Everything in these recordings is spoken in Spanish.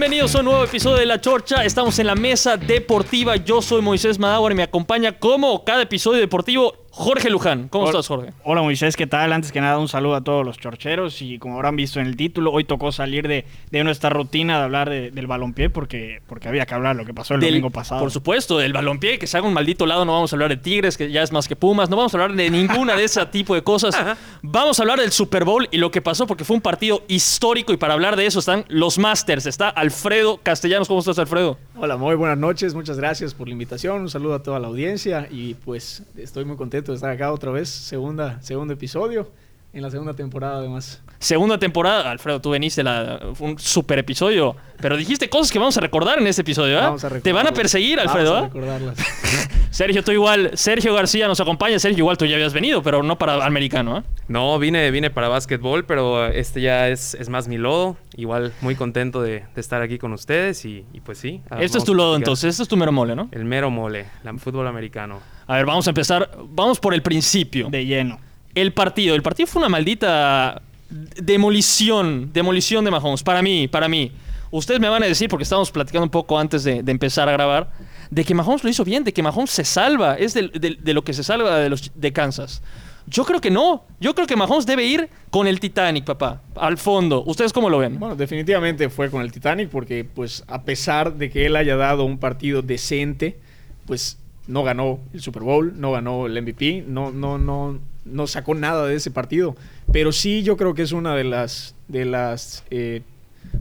Bienvenidos a un nuevo episodio de La Chorcha. Estamos en la mesa deportiva. Yo soy Moisés Madagua y me acompaña como cada episodio deportivo Jorge Luján. ¿Cómo Hola- estás, Jorge? Hola Moisés, ¿qué tal? Antes que nada, un saludo a todos los chorcheros y como habrán visto en el título, hoy tocó salir de, de nuestra rutina de hablar de- del balompié porque, porque había que hablar lo que pasó el Del- domingo pasado. Por supuesto, del balompié, que se haga un maldito lado. No vamos a hablar de Tigres, que ya es más que Pumas. No vamos a hablar de ninguna de ese tipo de cosas. Vamos a hablar del Super Bowl y lo que pasó, porque fue un partido histórico. Y para hablar de eso están los Masters. Está Alfredo Castellanos. ¿Cómo estás, Alfredo? Hola, muy buenas noches, muchas gracias por la invitación, un saludo a toda la audiencia y pues estoy muy contento de estar acá otra vez, segunda, segundo episodio, en la segunda temporada además. Segunda temporada. Alfredo, tú veniste, la, fue un super episodio. Pero dijiste cosas que vamos a recordar en este episodio, ¿eh? Vamos a Te van a perseguir, Alfredo, Vamos a ¿eh? recordarlas. Sergio, tú igual. Sergio García nos acompaña. Sergio, igual tú ya habías venido, pero no para americano, ¿eh? No, vine, vine para básquetbol, pero este ya es, es más mi lodo. Igual muy contento de, de estar aquí con ustedes y, y pues sí. ah, Este es tu lodo, entonces. Este es tu mero mole, ¿no? El mero mole, el fútbol americano. A ver, vamos a empezar. Vamos por el principio. De lleno. El partido. El partido fue una maldita demolición. Demolición de Mahomes. Para mí, para mí. Ustedes me van a decir, porque estábamos platicando un poco antes de, empezar a grabar, de que Mahomes lo hizo bien, de que Mahomes se salva. Es de, lo que se salva de, los, de Kansas. Yo creo que no. Yo creo que Mahomes debe ir con el Titanic, papá. Al fondo. ¿Ustedes cómo lo ven? Bueno, definitivamente fue con el Titanic porque pues a pesar de que él haya dado un partido decente, pues no ganó el Super Bowl, no ganó el MVP, no, no, no, no sacó nada de ese partido. Pero sí yo creo que es una de las, de las, eh,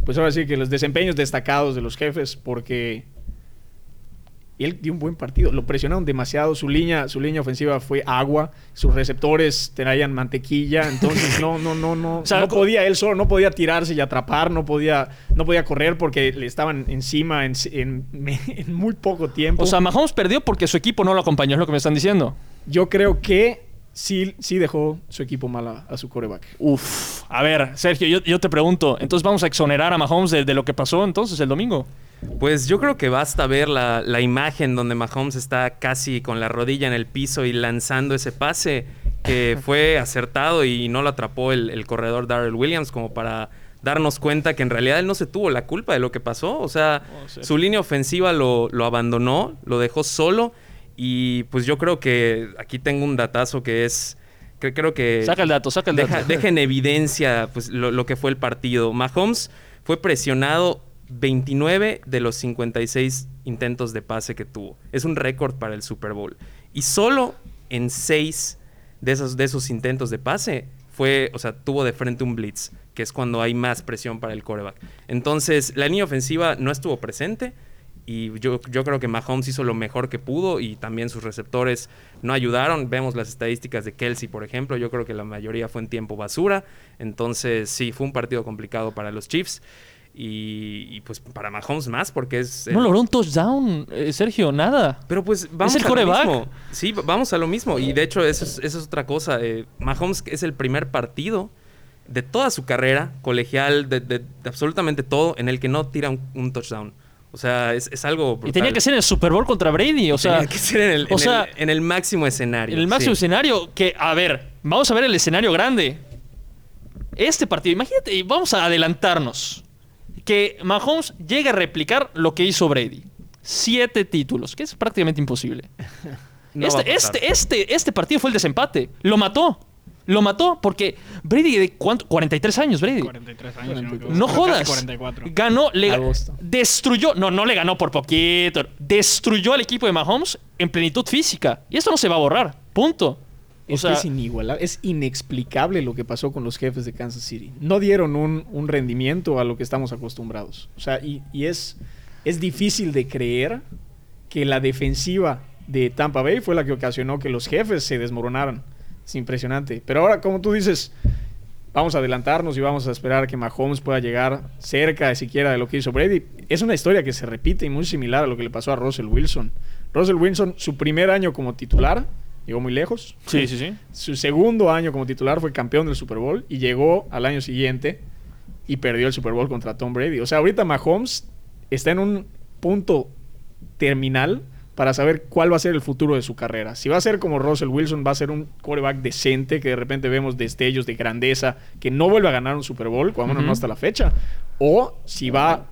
pues ahora sí que los desempeños destacados de los jefes porque él dio un buen partido, lo presionaron demasiado, su línea, su línea ofensiva fue agua, sus receptores traían mantequilla, entonces no, no, no, no, O sea, no podía él solo, no podía tirarse y atrapar, no podía, no podía correr porque le estaban encima en, en- en muy poco tiempo. O sea, Mahomes perdió porque su equipo no lo acompañó, es lo que me están diciendo. yo creo que sí, sí dejó su equipo mal a, a su coreback. Uf. A ver, Sergio, yo, yo te pregunto, entonces vamos a exonerar a Mahomes de, de lo que pasó entonces el domingo. Pues yo creo que basta ver la, la imagen donde Mahomes está casi con la rodilla en el piso y lanzando ese pase que fue acertado y no lo atrapó el, el corredor Darrell Williams como para darnos cuenta que en realidad él no se tuvo la culpa de lo que pasó. O sea, Oh, sí. su línea ofensiva lo, lo abandonó, lo dejó solo y pues yo creo que aquí tengo un datazo que es... que creo que Saca el dato, saca el deja, dato. deja en evidencia pues, lo, lo que fue el partido. Mahomes fue presionado 29 de los 56 intentos de pase que tuvo. Es un récord para el Super Bowl. Y solo en 6 de esos, de esos intentos de pase fue, o sea, tuvo de frente un blitz, que es cuando hay más presión para el coreback. Entonces, la línea ofensiva no estuvo presente. Y yo, yo creo que Mahomes hizo lo mejor que pudo y también sus receptores no ayudaron. Vemos las estadísticas de Kelsey, por ejemplo. Yo creo que la mayoría fue en tiempo basura. Entonces, sí, fue un partido complicado para los Chiefs. Y, y, pues para Mahomes más, porque es. No logró un touchdown, eh, Sergio, nada. pero pues vamos el a lo mismo. Sí, vamos a lo mismo. Y de hecho, eso es, eso es otra cosa. Eh, Mahomes es el primer partido de toda su carrera colegial, de, de- de absolutamente todo, en el que no tira un, un touchdown. O sea, es, es algo. Y tenía que ser en el Super Bowl contra Brady, o sea, Tenía que ser en el, o en sea, el- en el máximo escenario. en el máximo sí. escenario que, a ver, vamos a ver el escenario grande. Este partido, imagínate, y vamos a adelantarnos. Que Mahomes llegue a replicar lo que hizo Brady. Siete títulos, que es prácticamente imposible. No este, este, este, este partido fue el desempate. Lo mató. Lo mató porque Brady, ¿de cuánto? 43 años, Brady. 43 años. si no jodas. 44. Ganó, le Agosto. destruyó, no, no le ganó por poquito, destruyó al equipo de Mahomes en plenitud física. Y esto no se va a borrar. Punto. O Es, sea, que es inigualable, es inexplicable lo que pasó con los jefes de Kansas City. No dieron un, un rendimiento a lo que estamos acostumbrados. O sea, y, y es, es difícil de creer que la defensiva de Tampa Bay fue la que ocasionó que los jefes se desmoronaran. Es impresionante. Pero ahora, como tú dices, vamos a adelantarnos y vamos a esperar que Mahomes pueda llegar cerca siquiera de lo que hizo Brady. Es una historia que se repite y muy similar a lo que le pasó a Russell Wilson. Russell Wilson, su primer año como titular, llegó muy lejos. sí, sí, sí. Su segundo año como titular fue campeón del Super Bowl y llegó al año siguiente y perdió el Super Bowl contra Tom Brady. O sea, ahorita Mahomes está en un punto terminal para saber cuál va a ser el futuro de su carrera. Si va a ser como Russell Wilson, va a ser un quarterback decente que de repente vemos destellos de grandeza que no vuelve a ganar un Super Bowl, cuando menos Ujú. no hasta la fecha. O si va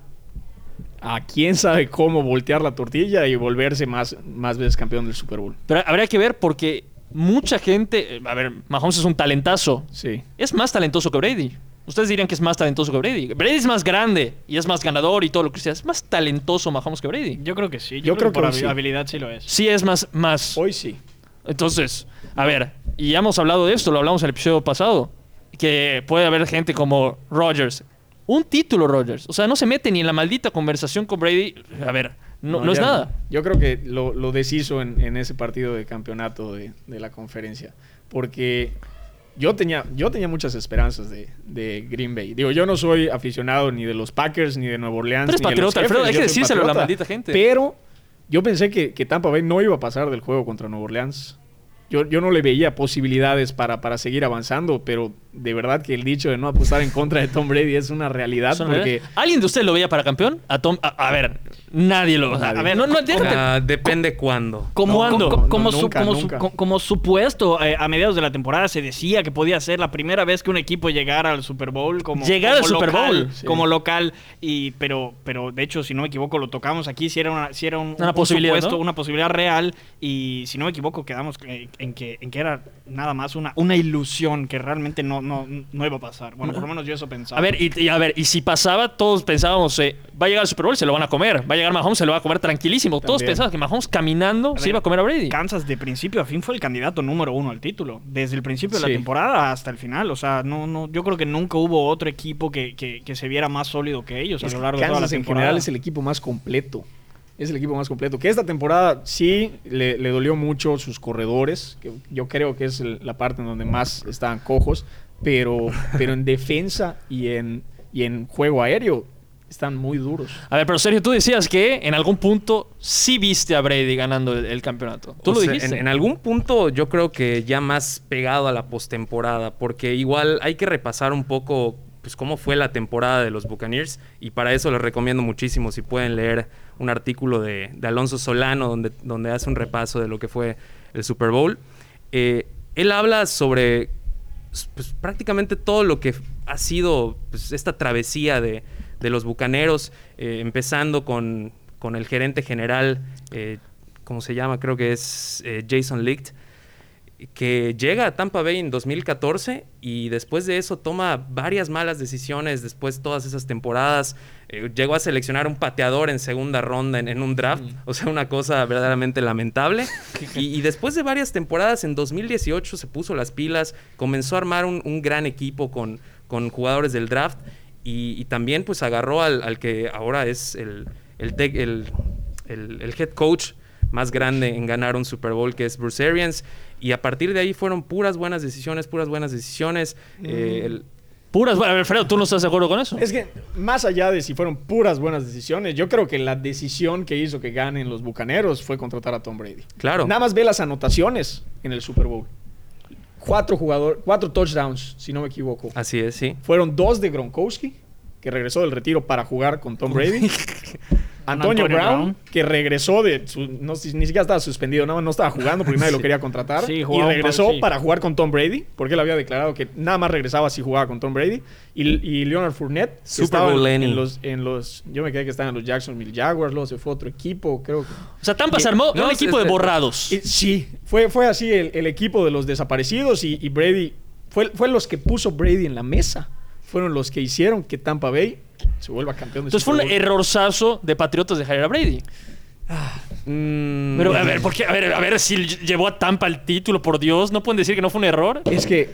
a quién sabe cómo voltear la tortilla y volverse más, más veces campeón del Super Bowl. Pero habría que ver porque mucha gente. eh, A ver, Mahomes es un talentazo. Sí. Es más talentoso que Brady. Ustedes dirían que es más talentoso que Brady. Brady es más grande y es más ganador y todo lo que sea. Es más talentoso Mahomes que Brady. Yo creo que sí. Yo creo que por hoy habi- sí. habilidad sí lo es. Sí es más... más Hoy sí. Entonces, a ver, y ya hemos hablado de esto, lo hablamos en el episodio pasado, que puede haber gente como Rodgers. Un título, Rodgers. O sea, no se mete ni en la maldita conversación con Brady. A ver, no, no es nada. Yo creo que lo, lo deshizo en, en ese partido de campeonato de, de la conferencia. Porque yo tenía, yo tenía muchas esperanzas de, de Green Bay. Digo, yo no soy aficionado ni de los Packers, ni de Nueva Orleans. Pero es ni de los patriota, Alfredo, hay que decírselo a la maldita gente. Pero yo pensé que, que Tampa Bay no iba a pasar del juego contra Nueva Orleans. Yo, yo no le veía posibilidades para, para seguir avanzando, pero de verdad que el dicho de no apostar en contra de Tom Brady es una realidad porque... ¿Alguien de ustedes lo veía para campeón? A, Tom, a, a ver, nadie lo... A ver, no, no, déjate- depende cuándo. Como, ¿Cuándo? como, como, No, su- nunca, como su- supuesto, eh, a mediados de la temporada se decía que podía ser la primera vez que un equipo llegara al Super Bowl como, Llegar al Super local, Bowl, sí. como local y pero pero de hecho si no me equivoco lo tocamos aquí si era una si era un, Una un posibilidad, supuesto, ¿no? una posibilidad real y si no me equivoco quedamos que- en que en que era nada más una una ilusión que realmente no no no iba a pasar bueno por lo menos yo eso pensaba A ver, y, y a ver, y si pasaba, todos pensábamos, eh, va a llegar al Super Bowl, se lo van a comer. Va a llegar Mahomes, se lo va a comer tranquilísimo. Todos También. pensaban que Mahomes caminando A se ver, iba a comer a Brady. Kansas de principio a fin fue el candidato número uno al título. Desde el principio de Sí. la temporada hasta el final. O sea, no, no, yo creo que nunca hubo otro equipo que, que- que se viera más sólido que ellos a Es lo que largo de toda la Kansas en temporada. general es el equipo más completo. Es el equipo más completo. Que esta temporada sí le, le dolió mucho sus corredores, que yo creo que es el- la parte en donde más estaban cojos, pero, pero en defensa y en, y en juego aéreo están muy duros. A ver, pero Sergio, tú decías que en algún punto sí viste a Brady ganando el, el campeonato. Tú O lo sea, dijiste. En, en algún punto yo creo que ya más pegado a la postemporada, porque igual hay que repasar un poco pues cómo fue la temporada de los Buccaneers y para eso les recomiendo muchísimo si pueden leer un artículo de, de Alonso Solano donde, donde hace un repaso de lo que fue el Super Bowl. Eh, él habla sobre pues, prácticamente todo lo que ha sido pues, esta travesía de, de los bucaneros, eh, empezando con, con el gerente general, eh, ¿cómo se llama? Creo que es eh, Jason Licht, que llega a Tampa Bay en 2014 y después de eso toma varias malas decisiones, después todas esas temporadas, eh, llegó a seleccionar un pateador en segunda ronda en, en un draft, o sea, una cosa verdaderamente lamentable. y, y después de varias temporadas, en 2018 se puso las pilas, comenzó a armar un, un gran equipo con, con jugadores del draft y, y también pues agarró al, al que ahora es el, el, tec- el, el- el head coach más grande en ganar un Super Bowl, que es Bruce Arians. Y a partir de ahí fueron puras buenas decisiones, puras buenas decisiones. Eh, el- Puras, bueno, Alfredo, ¿tú no estás de acuerdo con eso? Es que más allá de si fueron puras buenas decisiones, yo creo que la decisión que hizo que ganen los Bucaneros fue contratar a Tom Brady. Claro. Nada más ve las anotaciones en el Super Bowl. Cuatro jugadores, cuatro touchdowns, si no me equivoco. así es, sí. Fueron dos de Gronkowski, que regresó del retiro para jugar con Tom Brady. Antonio, Antonio Brown, Brown. que regresó de su, no, ni siquiera estaba suspendido, no, no estaba jugando porque nadie lo quería contratar. Sí, y regresó par- sí. para jugar con Tom Brady, porque él había declarado que nada más regresaba si jugaba con Tom Brady. Y, y Leonard Fournette, que Super estaba Bowl en, Lenny. en los, en los, yo me quedé que estaba en los Jacksonville Jaguars, luego se fue a otro equipo, creo que. O sea, Tampa se armó No, un equipo de borrados. Y sí, fue, fue así el, el equipo de los desaparecidos y, y Brady fue, fue los que puso Brady en la mesa. Fueron los que hicieron que Tampa Bay se vuelva campeón de Entonces fue un Super Bowl. errorzazo de Patriotas dejar ir a Brady. Mm, Pero a ver, ¿por qué? A ver, a ver si llevó a Tampa el título, por Dios. ¿No pueden decir que no fue un error? Es que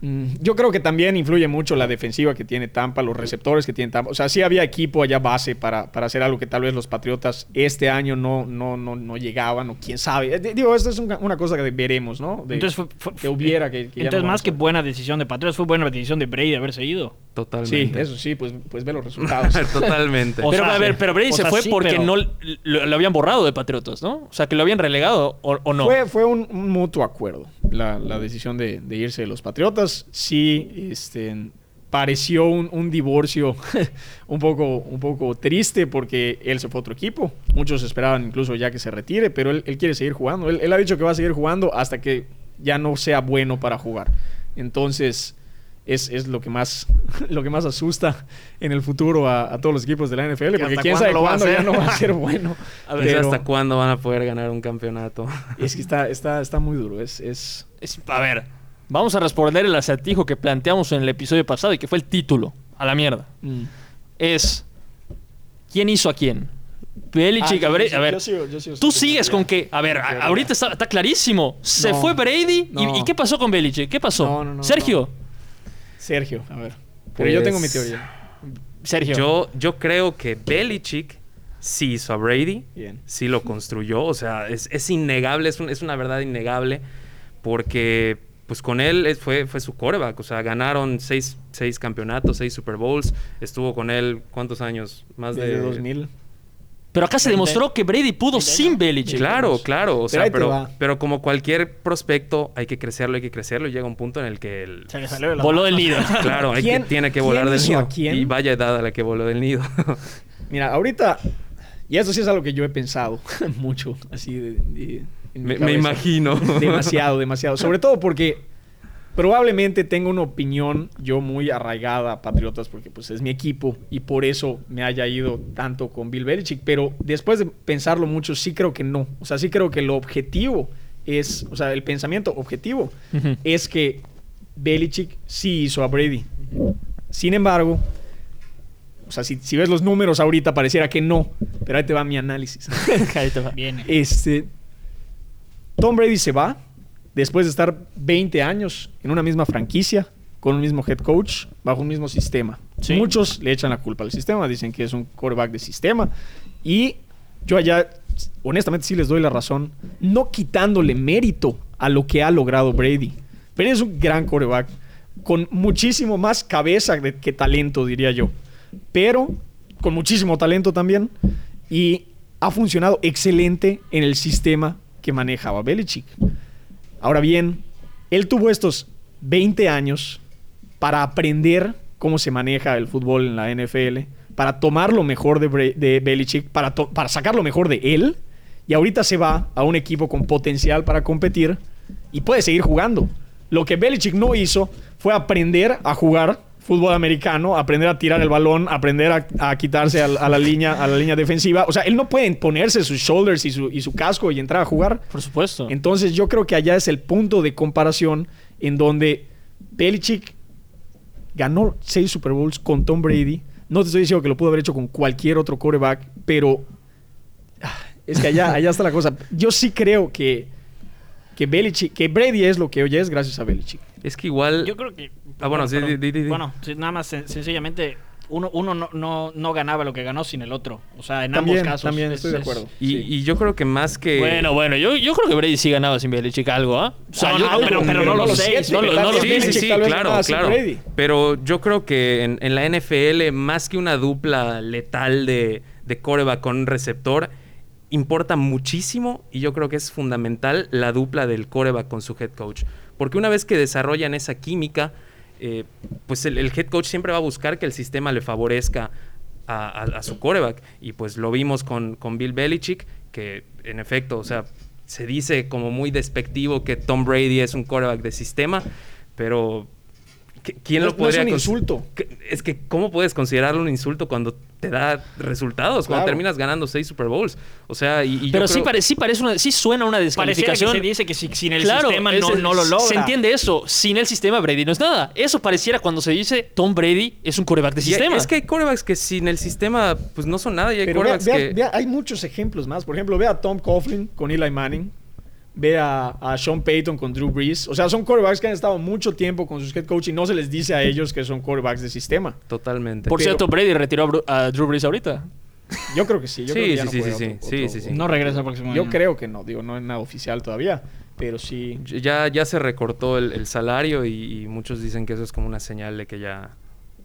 yo creo que también influye mucho la defensiva que tiene Tampa, los receptores que tiene Tampa. O sea, sí había equipo allá base para, para hacer algo que tal vez los Patriotas este año no, no, no, no llegaban o quién sabe. Eh, Digo, esto es una, una cosa que veremos, ¿no? De- Entonces, fue, fue- que hubiera que, entonces no más que buena decisión de Patriotas, fue buena decisión de Brady haberse ido. Sí, Totalmente. eso sí, pues, pues ve los resultados. Totalmente. O pero sea, a ver, pero Brady o se fue sí, porque pero- no lo, lo habían borrado de Patriotas, ¿no? O sea, que lo habían relegado o, o no. Fue, fue un, un mutuo acuerdo la, la decisión de, de irse de los Patriotas. Sí, este, pareció un, un divorcio un, poco, un poco triste porque él se fue a otro equipo. Muchos esperaban incluso ya que se retire, pero él, él quiere seguir jugando. Él, él ha dicho que va a seguir jugando hasta que ya no sea bueno para jugar. Entonces, es, es lo que más lo que más asusta en el futuro a, a todos los equipos de la NFL, porque quién sabe cuándo ya no va a ser bueno. A ver Pero hasta cuándo van a poder ganar un campeonato. es que está, está, está muy duro. Es, es Es- a ver, vamos a responder el acertijo que planteamos en el episodio pasado y que fue el título. A la mierda. mm. Es. ¿Quién hizo a quién? Belichick, Ah, a ver, yo- a ver. yo sigo- yo sigo Tú sigues teoría. con que, a ver, a- ahorita está, está clarísimo. Se No. fue Brady. y- No. ¿Y, qué pasó con Belichick? ¿Qué pasó? No, no, no, Sergio. Sergio, a ver. Pero yo tengo mi Pues, teoría. Sergio. Yo, yo creo que Belichick sí hizo a Brady. Bien. sí lo construyó. O sea, es, es innegable, es, un- es una verdad innegable. Porque pues con él fue, fue su coreback. O sea, ganaron seis, seis campeonatos, seis Super Bowls. Estuvo con él, ¿cuántos años? Más Desde de 2000. Pero acá se 20. demostró que Brady pudo sin Belichick. Claro, claro. O Pero sea, pero, pero como cualquier prospecto, hay que crecerlo, hay que crecerlo. Y llega un punto en el que el, Se le salió de la Voló del nido. Claro, hay que, ¿Quién- tiene que volar del nido. Y vaya edad a la que voló del nido. Mira, ahorita, y eso sí es algo que yo he pensado mucho, así de, de- en mi me, imagino. Demasiado, demasiado. Sobre todo porque probablemente tengo una opinión yo muy arraigada a Patriotas porque pues es mi equipo y por eso me haya ido tanto con Bill Belichick. Pero después de pensarlo mucho, sí creo que no. O sea, sí creo que lo objetivo es, o sea, el pensamiento objetivo es que Belichick sí hizo a Brady. Sin embargo, o sea, si, si ves los números ahorita pareciera que no, pero ahí te va mi análisis. Ahí te va. Viene. Este, Tom Brady se va después de estar 20 años en una misma franquicia, con un mismo head coach, bajo un mismo sistema. Sí. Muchos le echan la culpa al sistema, dicen que es un quarterback de sistema. Y yo allá, honestamente, sí les doy la razón, no quitándole mérito a lo que ha logrado Brady. Brady es un gran quarterback, con muchísimo más cabeza que talento, diría yo. Pero con muchísimo talento también. Y ha funcionado excelente en el sistema que manejaba Belichick. Ahora bien, él tuvo estos 20 años para aprender cómo se maneja el fútbol en la NFL, para tomar lo mejor de, Bre- Belichick, para, para sacar lo mejor de él. Y ahorita se va a un equipo con potencial para competir y puede seguir jugando. Lo que Belichick no hizo fue aprender a jugar fútbol americano, aprender a tirar el balón, aprender a, a quitarse a, la- a la línea, a la línea defensiva. O sea, él no puede ponerse sus shoulders y su, y su casco y entrar a jugar. Por supuesto. Entonces yo creo que allá es el punto de comparación en donde Belichick ganó seis Super Bowls con Tom Brady. No te estoy diciendo que lo pudo haber hecho con cualquier otro quarterback, pero ah, es que allá, allá está la cosa. Yo sí creo que, que Belichick, que Brady es lo que hoy es gracias a Belichick. Es que igual. Yo creo que. Ah, bueno, sí, perdón. di- di- di. Bueno, sí, nada más sen- sencillamente. Uno, uno no, no, no ganaba lo que ganó sin el otro. O sea, en También, ambos casos. también es- estoy de acuerdo. Y, Sí. y yo creo que más que. Bueno, bueno, yo, yo creo que Brady sí ganaba sin Belichick algo, ¿ah? O sea, No, yo- no, pero- pero no lo- tal no los- Sí, sí, sí, claro, claro. Pero yo creo que en, en la NFL, más que una dupla letal de, de coreback con un receptor, importa muchísimo y yo creo que es fundamental la dupla del coreback con su head coach. Porque una vez que desarrollan esa química, eh, pues el, el head coach siempre va a buscar que el sistema le favorezca a, a- a su coreback. Y pues lo vimos con, con Bill Belichick, que en efecto, o sea, se dice como muy despectivo que Tom Brady es un coreback de sistema, pero ¿qui- ¿quién No- lo no podría es un insulto. Es que, ¿cómo puedes considerarlo un insulto cuando te da resultados? Cuando Claro. terminas ganando seis Super Bowls. O sea, y, y yo Pero sí, creo- pare- sí parece una, sí suena una Pareciera que descalificación. se dice que si- sin el Claro, sistema no, el- no lo logra. Se entiende eso. Sin el sistema, Brady no es nada. Eso pareciera cuando se dice Tom Brady es un coreback de y sistema. Es que hay corebacks que sin el sistema, pues no son nada. Y hay Pero vea, corebacks vea- que. vea, hay muchos ejemplos más. Por ejemplo, ve a Tom Coughlin con Eli Manning. Ve a, a Sean Payton con Drew Brees. O sea, son quarterbacks que han estado mucho tiempo con sus head coach y no se les dice a ellos que son quarterbacks de sistema. Totalmente. Por pero- cierto, Brady retiró a, Bru- a Drew Brees ahorita. Yo creo que sí. Yo Sí, creo que ya sí, no sí, sí, otro- sí, otro- sí, sí. No regresa el próximo Yo año. creo que no. Digo, no es nada oficial todavía. Pero sí. Ya, ya se recortó el, el salario y, y muchos dicen que eso es como una señal de que ya,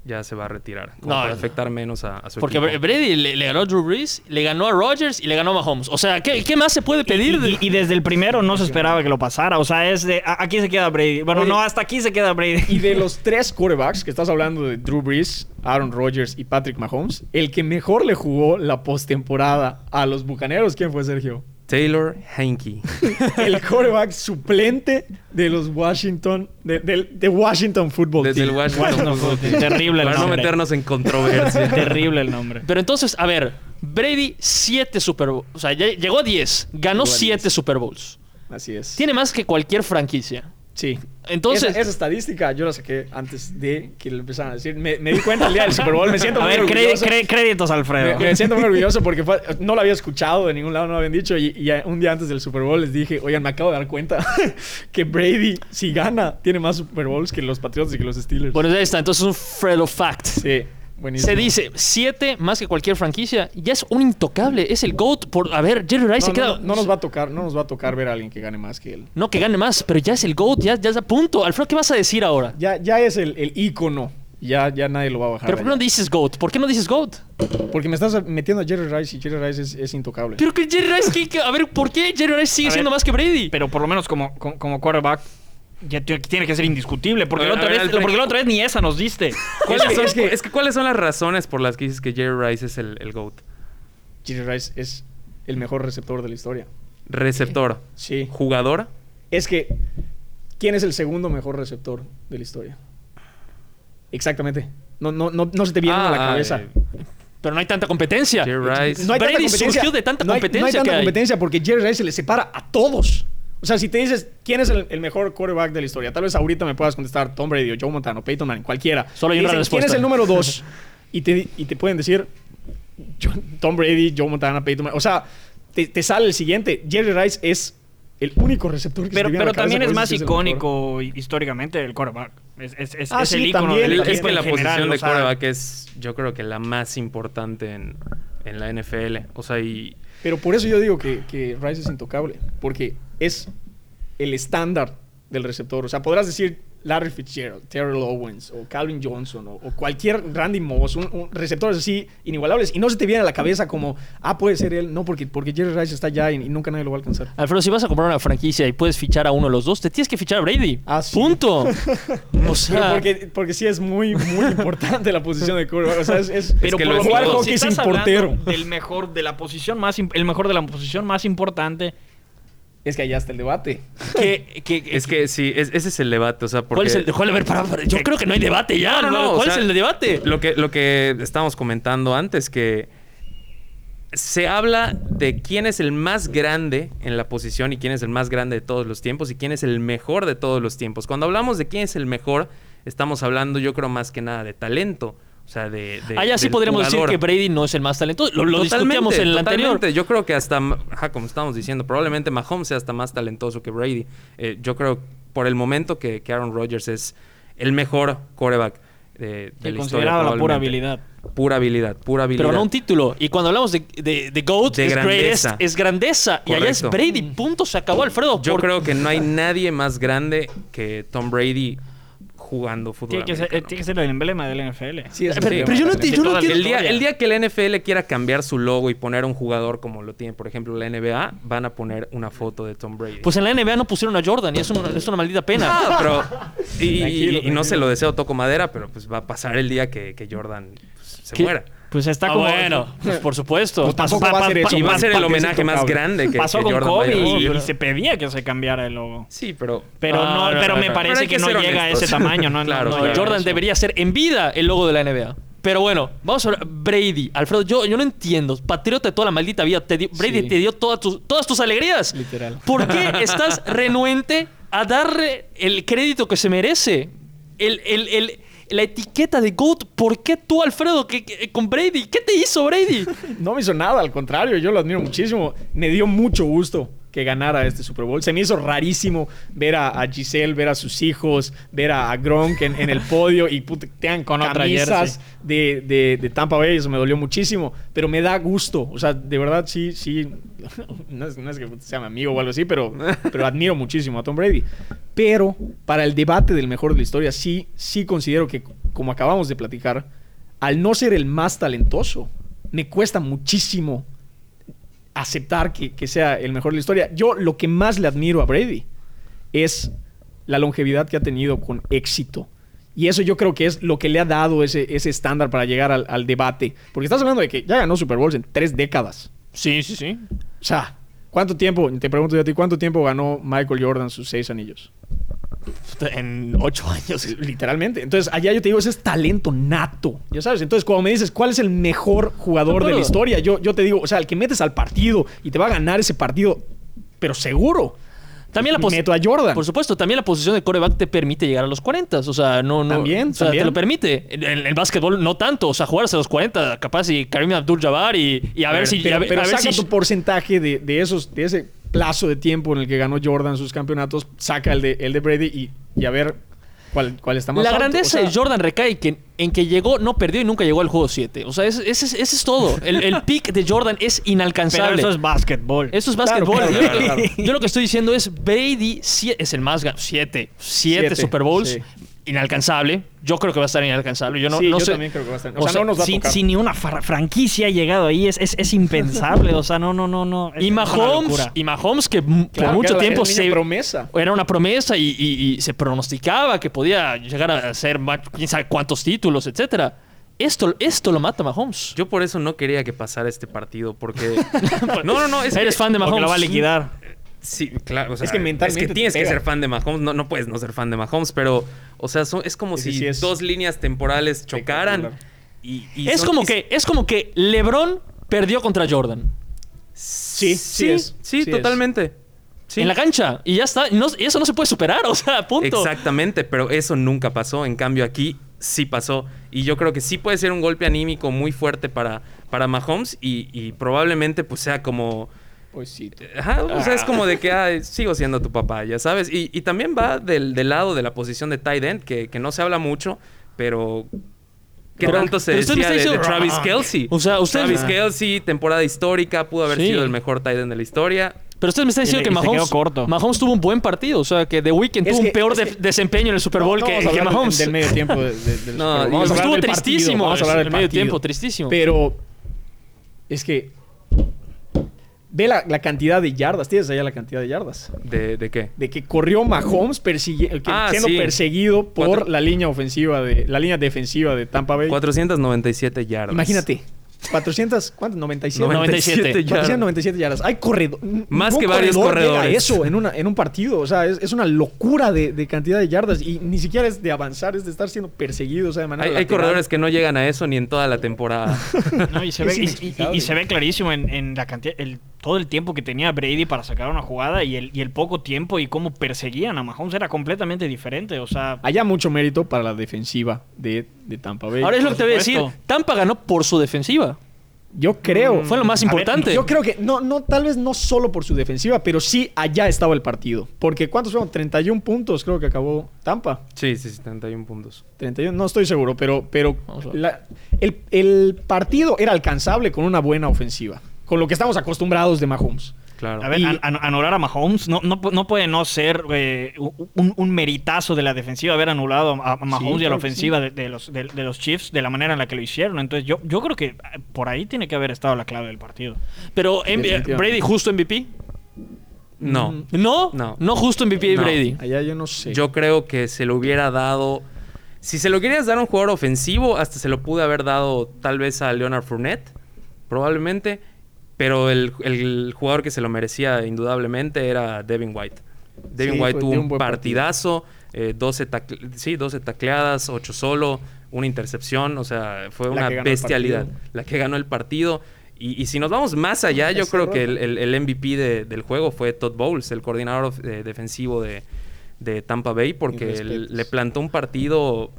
ya se va a retirar. Como No, para no. afectar menos a, a su Porque equipo. Brady le, le ganó a Drew Brees, le ganó a Rodgers y le ganó a Mahomes. O sea, ¿qué, qué más se puede pedir? Y, y desde el primero no se esperaba que lo pasara. O sea, es de. Aquí se queda Brady. Bueno, Oye, no, hasta aquí se queda Brady. Y de los tres quarterbacks que estás hablando de Drew Brees, Aaron Rodgers y Patrick Mahomes, el que mejor le jugó la postemporada a los bucaneros, ¿quién fue Sergio? Taylor Heinke. el quarterback suplente de los Washington, de, de Washington Football Desde el. Washington Washington Football Football Team. Team. Terrible el Para no meternos en controversia. Terrible el nombre. Pero entonces, a ver, Brady, 7 Super Bowls. O sea, ya llegó a 10. Ganó Llegó a 7 10. Super Bowls. Así es. Tiene más que cualquier franquicia. Sí. Entonces- Esa, esa estadística yo la saqué antes de que le empezaran a decir. Me, me di cuenta el día del Super Bowl. Me siento A muy ver, cre- orgulloso. créditos, Me, Alfredo. me siento muy orgulloso porque fue- no lo había escuchado de ningún lado, no lo habían dicho. Y, y un día antes del Super Bowl les dije, oigan, me acabo de dar cuenta que Brady, si gana, tiene más Super Bowls que los Patriots y que los Steelers. Bueno, ya está. Entonces es un Fredo fact. sí, buenísimo. Se dice 7 más que cualquier franquicia. Ya es un intocable. Es el GOAT. Por, a ver, Jerry Rice No, se no, queda. no, no nos va a tocar, no nos va a tocar ver a alguien que gane más que él. No que gane más, pero ya es el GOAT. Ya, ya es a punto. Alfredo, ¿qué vas a decir ahora? Ya, ya es el, el ícono. Ya, ya nadie lo va a bajar. ¿Pero por qué no dices GOAT? ¿Por qué no dices GOAT? Porque me estás metiendo a Jerry Rice y Jerry Rice es, es intocable. Pero que Jerry Rice, ¿qué- qué- a ver, ¿por qué Jerry Rice sigue A ver, siendo más que Brady? Pero por lo menos como, como, como quarterback, ya tiene que ser indiscutible. Porque, la otra ver, vez, Alfredo. porque la otra vez ni esa nos diste. ¿Cuáles Es que- son- es que- es que ¿cuáles son las razones por las que dices que Jerry Rice es el, el GOAT? Jerry Rice es el mejor receptor de la historia. Receptor. Sí. Jugador. Es que, ¿quién es el segundo mejor receptor de la historia? Exactamente. No, no, no, no se te viene a la Ah, cabeza. eh, Pero no hay tanta competencia. Jerry Rice. No hay tanta Brady competencia. surgió de tanta No hay- competencia No hay, tanta que hay. competencia porque Jerry Rice se le separa a todos. O sea, si te dices quién es el, el mejor quarterback de la historia, tal vez ahorita me puedas contestar Tom Brady o Joe Montana o Peyton Manning, cualquiera. Solo hay una respuesta. ¿Quién es el número dos? y, te, y te pueden decir Tom Brady, Joe Montana, Peyton Manning. O sea, te, te sale el siguiente. Jerry Rice es el único receptor que se Pero, a pero la también es más icónico hi- históricamente el quarterback. Es, es, es, Ah, es sí, el icono también, del. Es que en la general, posición o de sea, quarterback es, yo creo que la más importante en, en la NFL. O sea, y Pero por eso yo digo que, que Rice es intocable. Porque es el estándar del receptor. O sea, podrás decir Larry Fitzgerald, Terrell Owens o Calvin Johnson o, o cualquier Randy Moss, un, un receptores así inigualables. Y no se te viene a la cabeza como, ah, puede ser él. No, porque, porque Jerry Rice está allá y, y nunca nadie lo va a alcanzar. Alfredo, si vas a comprar una franquicia y puedes fichar a uno de los dos, te tienes que fichar a Brady. Ah, sí. Punto. o sea, porque, porque sí es muy, muy importante la posición de quarterback. O sea, es, es, Pero que por lo es hockey si hablando portero. del mejor de la posición más el mejor de la posición más importante Es que allá está el debate. que, que- es que sí, es- ese es el debate. O sea, porque ¿Cuál es el ver, para, para, yo creo que no hay debate ya. No, no, no, ¿Cuál o sea, es el debate? Lo que, lo que estábamos comentando antes, que se habla de quién es el más grande en la posición y quién es el más grande de todos los tiempos y quién es el mejor de todos los tiempos. Cuando hablamos de quién es el mejor, estamos hablando yo creo más que nada de talento. O sea, de... de Allá sí podríamos jugador. decir que Brady no es el más talentoso. Lo, lo discutíamos en el anterior. Yo creo que hasta, ajá, como estábamos diciendo, probablemente Mahomes sea hasta más talentoso que Brady. Eh, yo creo por el momento que, que Aaron Rodgers es el mejor quarterback eh, de la historia. consideraba la pura habilidad. Pura habilidad, pura habilidad. Pero ganó un título. Y cuando hablamos de, de, de GOAT, De es, grandeza. greatest, es grandeza. Y allá es Correcto. Brady. Punto. Se acabó, Alfredo. Yo Por- creo que no hay nadie más grande que Tom Brady jugando fútbol. Tiene que, ser, americano. tiene que ser el emblema del NFL. Sí, es Pero- el pero yo no yo no entiendo- El día, el día que la NFL quiera cambiar su logo y poner a un jugador como lo tiene, por ejemplo, la NBA, van a poner una foto de Tom Brady. Pues en la NBA no pusieron a Jordan y es una, es una maldita pena. Ah, pero. Y, y- Tranquilo, y no se lo deseo, toco madera, pero pues va a pasar el día que, que Jordan pues, se ¿Qué? muera. Pues está Ah, como. bueno, pues por supuesto. Pues tampoco va a ser eso. Y va a ser el homenaje más grande que, pasó que con Jordan Kobe y, y se pedía que se cambiara el logo. Sí, pero. Pero Ah, no, no, pero no, me no. parece Pero que, que no llega a ese tamaño, ¿no? Claro, no, No, llega a Jordan eso. debería ser en vida el logo de la NBA. Pero bueno, vamos a hablar. Brady. Alfredo, yo, yo no entiendo. Patriota de toda la maldita vida. te dio- Brady Sí. te dio todas tus, todas tus alegrías. Literal. ¿Por qué estás renuente a darle el crédito que se merece? El, el- el- la etiqueta de GOAT. ¿Por qué tú, Alfredo, que, que- con Brady? ¿Qué te hizo Brady? No me hizo nada, al contrario, yo lo admiro muchísimo. Me dio mucho gusto que ganara este Super Bowl. Se me hizo rarísimo ver a, a Giselle, ver a sus hijos, ver a, a Gronk en, en el podio y puta, tengan Con otra camisas de, de, de Tampa Bay. Eso me dolió muchísimo, pero me da gusto. O sea, de verdad, sí, sí. No es, no es que sea mi amigo o algo así, pero, pero admiro muchísimo a Tom Brady. Pero para el debate del mejor de la historia, sí, sí considero que, como acabamos de platicar, al no ser el más talentoso, me cuesta muchísimo aceptar que, que sea el mejor de la historia. Yo lo que más le admiro a Brady es la longevidad que ha tenido con éxito. Y eso yo creo que es lo que le ha dado ese, ese estándar para llegar al, al debate. Porque estás hablando de que ya ganó Super Bowls en tres décadas. Sí, sí, sí. O sea, ¿cuánto tiempo, te pregunto yo a ti, cuánto tiempo ganó Michael Jordan sus seis anillos? En ocho años. Literalmente. Entonces, allá yo te digo, ese es talento nato. Ya sabes. Entonces, cuando me dices cuál es el mejor jugador de la historia, yo, yo te digo, o sea, el que metes al partido y te va a ganar ese partido, pero seguro. También la Meto a Jordan. Por supuesto, también la posición de coreback te permite llegar a los 40. O sea, no, no. También, o sea, también. te lo permite. En el básquetbol no tanto. O sea, jugarse a los 40, capaz y Karim Abdul-Jabbar y, y a ver si. pero a ver- pero a ver saca si- tu porcentaje de, de esos, de ese plazo de tiempo en el que ganó Jordan sus campeonatos, saca el de, el de Brady y, y a ver cuál, cuál está más La alto. grandeza O sea, de Jordan recae que, en que llegó, no perdió y nunca llegó al juego 7. O sea, ese, ese es- ese es todo. El, el pick de Jordan es Pero inalcanzable. eso es básquetbol. Eso es básquetbol. claro, yo, claro, claro. yo lo que estoy diciendo es Brady es el más ga- siete, siete Siete, Super Bowls sí. Inalcanzable. Yo creo que va a estar inalcanzable. Yo no, sí, no yo sé. también creo que va a estar. O, o sea, sea, no nos va a si, tocar. si ni una fra- franquicia ha llegado ahí, es, es, es impensable. O sea, no, no, no, no. es- Y Mahomes, y Mahomes que Claro, por mucho era- tiempo era se promesa. era una promesa y, y- y se pronosticaba que podía llegar a hacer quién sabe cuántos títulos, etcétera. Esto, esto lo mata Mahomes. Yo por eso no quería que pasara este partido, porque... no, no, no, es Eres que- fan de Porque Mahomes. lo va a liquidar. Sí, claro. O sea, Es que mentalmente te tienes que pega. ser fan de Mahomes. No, no puedes no ser fan de Mahomes, pero, o sea, son- es como Es que si es dos líneas temporales chocaran. espectacular. Y, y Es son- como y- que es como que LeBron perdió contra Jordan Sí, sí, Sí, es. sí, es. totalmente. Sí. en la cancha y ya está. Y, no- y eso no se puede superar, o sea, punto. Exactamente, pero eso nunca pasó. En cambio, aquí sí pasó. Y yo creo que sí puede ser un golpe anímico muy fuerte para, para Mahomes y, y probablemente pues sea como... Pues sí. Ajá, o sea, es como de que ah, sigo siendo tu papá, ya sabes. Y, y también va del, del lado de la posición de tight end, que, que no se habla mucho, pero... ¿Qué tanto se pero usted me decía está de, de diciendo- Travis Kelsey? O sea, usted- Travis Ah. Kelsey, temporada histórica, pudo haber Sí. sido el mejor tight end de la historia. Pero usted me está diciendo Y que y Mahomes, quedó corto. Mahomes tuvo un buen partido. O sea, que The Weeknd tuvo un peor es de- que- desempeño en el Super Bowl No, que, Mahomes. Del medio tiempo. de- de- del Super No, Bowl. y- Vamos a hablar Estuvo del tristísimo. partido, Vamos a hablar del el medio tiempo, tristísimo. Pero es que ve la, la cantidad de yardas. Tienes allá la cantidad de yardas. ¿De, de qué? De que corrió Mahomes persigue- que- Ah, siendo sí. perseguido por Cuatro- la línea ofensiva de la línea defensiva de Tampa Bay. 497 yardas. Imagínate. 400, ¿cuánto? 97. 97 yardas. 497 yardas. Hay corredor. Más que varios corredor llega a corredores. eso en, una, en un partido. O sea, es, es una locura de, de cantidad de yardas. Y ni siquiera es de avanzar, es de estar siendo perseguido. O sea, de manera Hay, corredores que no llegan a eso ni en toda la temporada. No, y, se ve, y- y- inexplicable. y se ve clarísimo en, en la cantidad, el, todo el tiempo que tenía Brady para sacar una jugada y el, y el poco tiempo y cómo perseguían a Mahomes era completamente diferente. O sea, Haya mucho mérito para la defensiva de, de Tampa Bay. Ahora es lo que te voy a decir. Tampa ganó por su defensiva. Yo creo. Fue lo más ver, importante. Yo creo que no, no, tal vez no solo por su defensiva, pero sí allá estaba el partido. Porque ¿cuántos fueron? 31 puntos creo que acabó Tampa. sí, sí, 71 puntos. 31, no estoy seguro, pero, pero la- el partido era alcanzable con una buena ofensiva. Con lo que estamos acostumbrados de Mahomes. Claro. a ver, Y- an- an- anular a Mahomes no, no, no puede no ser eh, un, un meritazo de la defensiva haber anulado a, Mahomes y a la ofensiva de, de los, de, de los Chiefs de la manera en la que lo hicieron. Entonces yo, yo creo que eh, por ahí tiene que haber estado la clave del partido. Pero Definitivamente. Brady justo MVP. No. No, No. no justo MVP de No. Brady. Allá yo no sé. Yo creo que se lo hubiera dado. Si se lo querías dar a un jugador ofensivo, hasta se lo pude haber dado tal vez a Leonard Fournette, probablemente. Pero el, el jugador que se lo merecía indudablemente era Devin White. Devin Sí, White tuvo un partidazo, eh, 12, tacle- sí, 12 tacleadas, 8 solo, una intercepción, o sea, fue La una bestialidad. La que ganó el partido. Y, y si nos vamos más allá, yo creo que el, el- el MVP de- del juego fue Todd Bowles, el coordinador of- eh, defensivo de, de Tampa Bay, porque le plantó un partido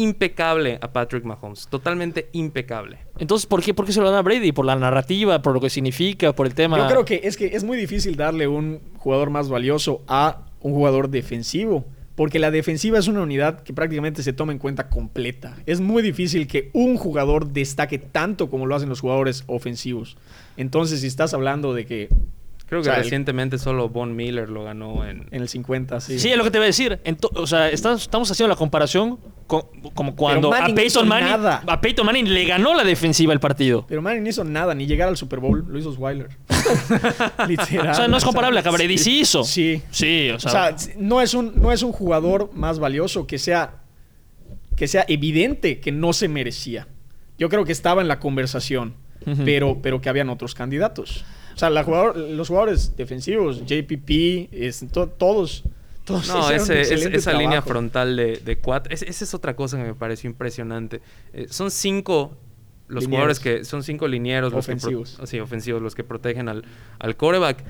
impecable a Patrick Mahomes. Totalmente impecable. Entonces, ¿por qué, ¿por qué se lo dan a Brady? ¿Por la narrativa? ¿Por lo que significa? ¿Por el tema? Yo creo que es que es muy difícil darle un jugador más valioso a un jugador defensivo. Porque la defensiva es una unidad que prácticamente se toma en cuenta completa. Es muy difícil que un jugador destaque tanto como lo hacen los jugadores ofensivos. Entonces, si estás hablando de que Creo O que sea, el- recientemente solo Von Miller lo ganó en... en el 50, sí. Sí, es lo que te voy a decir. O sea, estamos, estamos haciendo la comparación con- como cuando a Peyton Manning, nada. a Peyton Manning le ganó la defensiva el partido. Pero Manning no hizo nada, ni llegar al Super Bowl, lo hizo Osweiler. Literal. O sea, no es comparable a Brady Sí. sí hizo. Sí. Sí, o O sea, sea, no es un, no es un jugador más valioso que sea, que sea evidente que no se merecía. Yo creo que estaba en la conversación, pero, pero que habían otros candidatos. O sea, la jugador- los jugadores defensivos, JPP, es- to- todos, Todos No, ese- es- esa línea frontal de, de cuatro. es- Esa es otra cosa que me pareció impresionante. Eh, son cinco los Linieros. jugadores que. Son cinco linieros. los que pro- Ofensivos. sí, ofensivos, los que protegen al, al quarterback.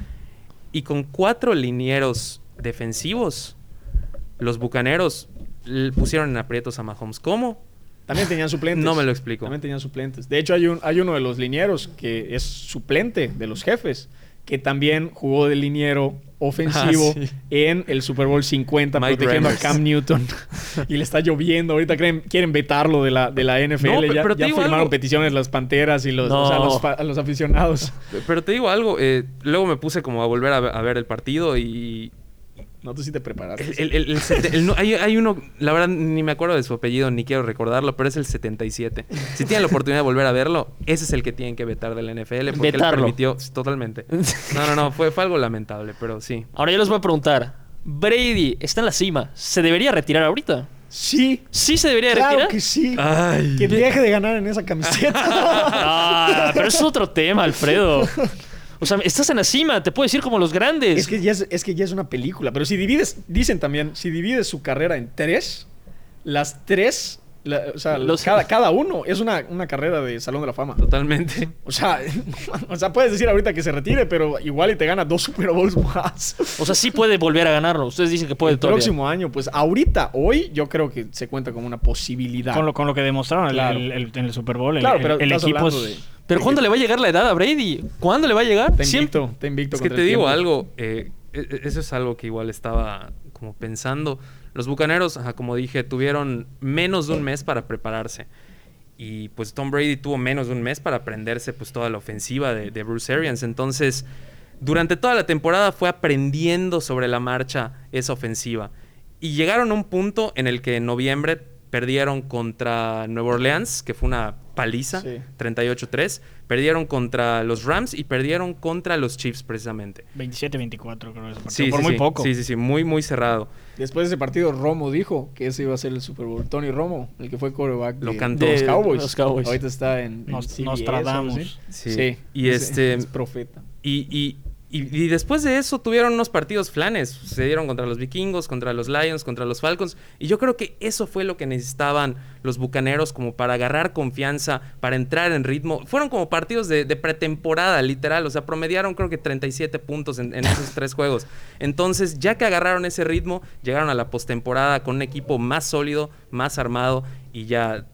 Y con cuatro linieros defensivos, los bucaneros pusieron en aprietos a Mahomes. ¿Cómo? También tenían suplentes. No me lo explico. También tenían suplentes. De hecho, hay, un, hay uno de los linieros que es suplente de los jefes, que también jugó de liniero ofensivo Ah, sí. en el Super Bowl 50 Mike protegiendo a Cam Newton. y le está lloviendo. Ahorita creen- quieren vetarlo de la, de la NFL. No, ya pero te ya digo firmaron algo. peticiones las Panteras y los, No. o sea, los, aficionados. Pero te digo algo. eh, luego me puse como a volver a, a ver el partido y. No, tú sí te preparaste. El, el- el- no- hay, hay uno, la verdad ni me acuerdo de su apellido, ni quiero recordarlo, pero es el 77. Si tienen la oportunidad de volver a verlo, ese es el que tienen que vetar de la NFL porque él Vetarlo. permitió totalmente. No, no, no, fue, fue algo lamentable, pero sí. Ahora yo les voy a preguntar. Brady está en la cima. ¿Se debería retirar ahorita? Sí. ¿Sí se debería Claro retirar? que sí. Ay. Que deje de ganar en esa camiseta. Ah, pero es otro tema, Alfredo. O sea, estás en la cima, te puedes ir como los grandes. Es que, ya es, es que ya es una película. Pero si divides, dicen también, si divides su carrera en tres, las tres, la- o sea, Los- cada, cada uno es una, una carrera de Salón de la Fama. Totalmente. O sea, o sea, puedes decir ahorita que se retire, pero igual y te gana dos Super Bowls más. O sea, sí puede volver a ganarlo. Ustedes dicen que puede El todavía. próximo año, pues ahorita, hoy, yo creo que se cuenta como una posibilidad. Con lo, con lo que demostraron el- Claro. el- el- en el Super Bowl. el- Claro, pero el estás equipo hablando es- de- Pero ¿cuándo le va a llegar la edad a Brady? ¿Cuándo le va a llegar? Te Siempre- invicto, te invicto. Es que te digo tiempo. algo, eh, e- e- eso es algo que igual estaba como pensando. Los Bucaneros, ajá, como dije, tuvieron menos de un mes para prepararse. Y pues Tom Brady tuvo menos de un mes para aprenderse pues toda la ofensiva de, de Bruce Arians. Entonces, durante toda la temporada fue aprendiendo sobre la marcha esa ofensiva. Y llegaron a un punto en el que en noviembre perdieron contra Nueva Orleans, que fue una paliza, Sí. 38-3. Perdieron contra los Rams y perdieron contra los Chiefs precisamente. 27-24 creo que ese partido. Sí, por sí, muy sí. poco. Sí, sí, sí, muy, muy cerrado. Después de ese partido, Romo dijo que ese iba a ser el Super Bowl. Tony Romo, el que fue quarterback Lo de, cantó. de los Cowboys. los Cowboys. Ahorita está en, en Nos- CBS, Nostradamus. Sí. Y es- este- es profeta. Y, y- y- y después de eso tuvieron unos partidos flanes. Se dieron contra los vikingos, contra los Lions, contra los Falcons. Y yo creo que eso fue lo que necesitaban los bucaneros como para agarrar confianza, para entrar en ritmo. Fueron como partidos de, pretemporada, literal. O sea, promediaron creo que 37 puntos en, en esos tres juegos. Entonces, ya que agarraron ese ritmo, llegaron a la postemporada con un equipo más sólido, más armado y ya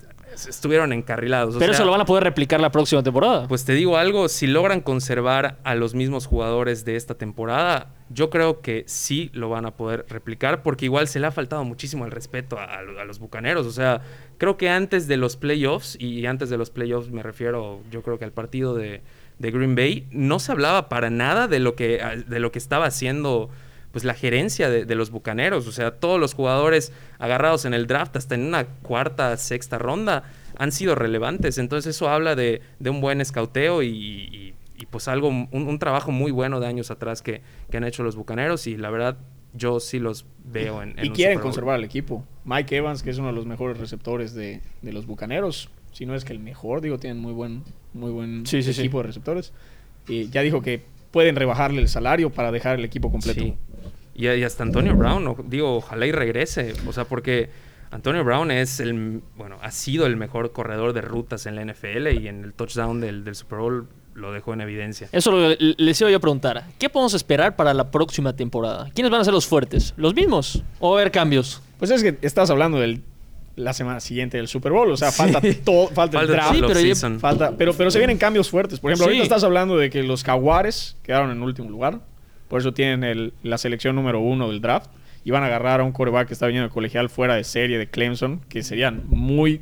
estuvieron encarrilados. O Pero sea, eso lo van a poder replicar la próxima temporada. Pues te digo algo, si logran conservar a los mismos jugadores de esta temporada, yo creo que sí lo van a poder replicar, porque igual se le ha faltado muchísimo el respeto a, a lo- a los bucaneros. O sea, creo que antes de los playoffs, y antes de los playoffs me refiero, yo creo que al partido de, de Green Bay, no se hablaba para nada de lo que, de lo que estaba haciendo pues la gerencia de, de los bucaneros. O sea, todos los jugadores agarrados en el draft, hasta en una cuarta, sexta ronda, han sido relevantes. Entonces, eso habla de, de un buen escauteo y, y- y, pues algo, un, un trabajo muy bueno de años atrás que, que han hecho los bucaneros. Y la verdad, yo sí los veo en. en y un quieren conservar al equipo. Mike Evans, que es uno de los mejores receptores de, de los Bucaneros, si no es que el mejor, digo, tienen muy buen, muy buen Sí, sí, sí. equipo de receptores. Y ya dijo que pueden rebajarle el salario para dejar el equipo completo. Sí. Y, y hasta Antonio Brown, o- digo, ojalá y regrese. O sea, porque Antonio Brown es el, bueno, ha sido el mejor corredor de rutas en la NFL y en el touchdown del, del Super Bowl lo dejó en evidencia. Eso lo- les iba yo a preguntar. ¿Qué podemos esperar para la próxima temporada? ¿Quiénes van a ser los fuertes? ¿Los mismos? ¿O va a haber cambios? Pues es que estás hablando de la semana siguiente del Super Bowl, o sea, falta Sí. todo, falta, el draft. Sí, pero ya-. Falta, pero, pero se vienen cambios fuertes. Por ejemplo, Sí. ahorita estás hablando de que los Jaguares quedaron en último lugar. Por eso tienen el- la selección número uno del draft. Y van a agarrar a un coreback que está viniendo de colegial fuera de serie de Clemson, que serían muy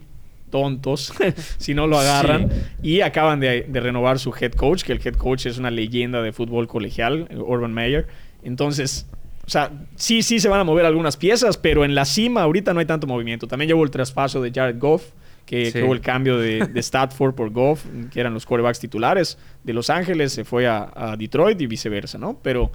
tontos si no lo agarran. Y acaban de, de renovar su head coach, que el head coach es una leyenda de fútbol colegial, Urban Meyer. Entonces, o sea, sí, sí se van a mover algunas piezas, pero en la cima ahorita no hay tanto movimiento. También llevo el traspaso de Jared Goff, que, Sí. que hubo el cambio de, de Stafford por Goff, que eran los quarterbacks titulares de Los Ángeles, se fue a, a Detroit y viceversa, ¿no? Pero,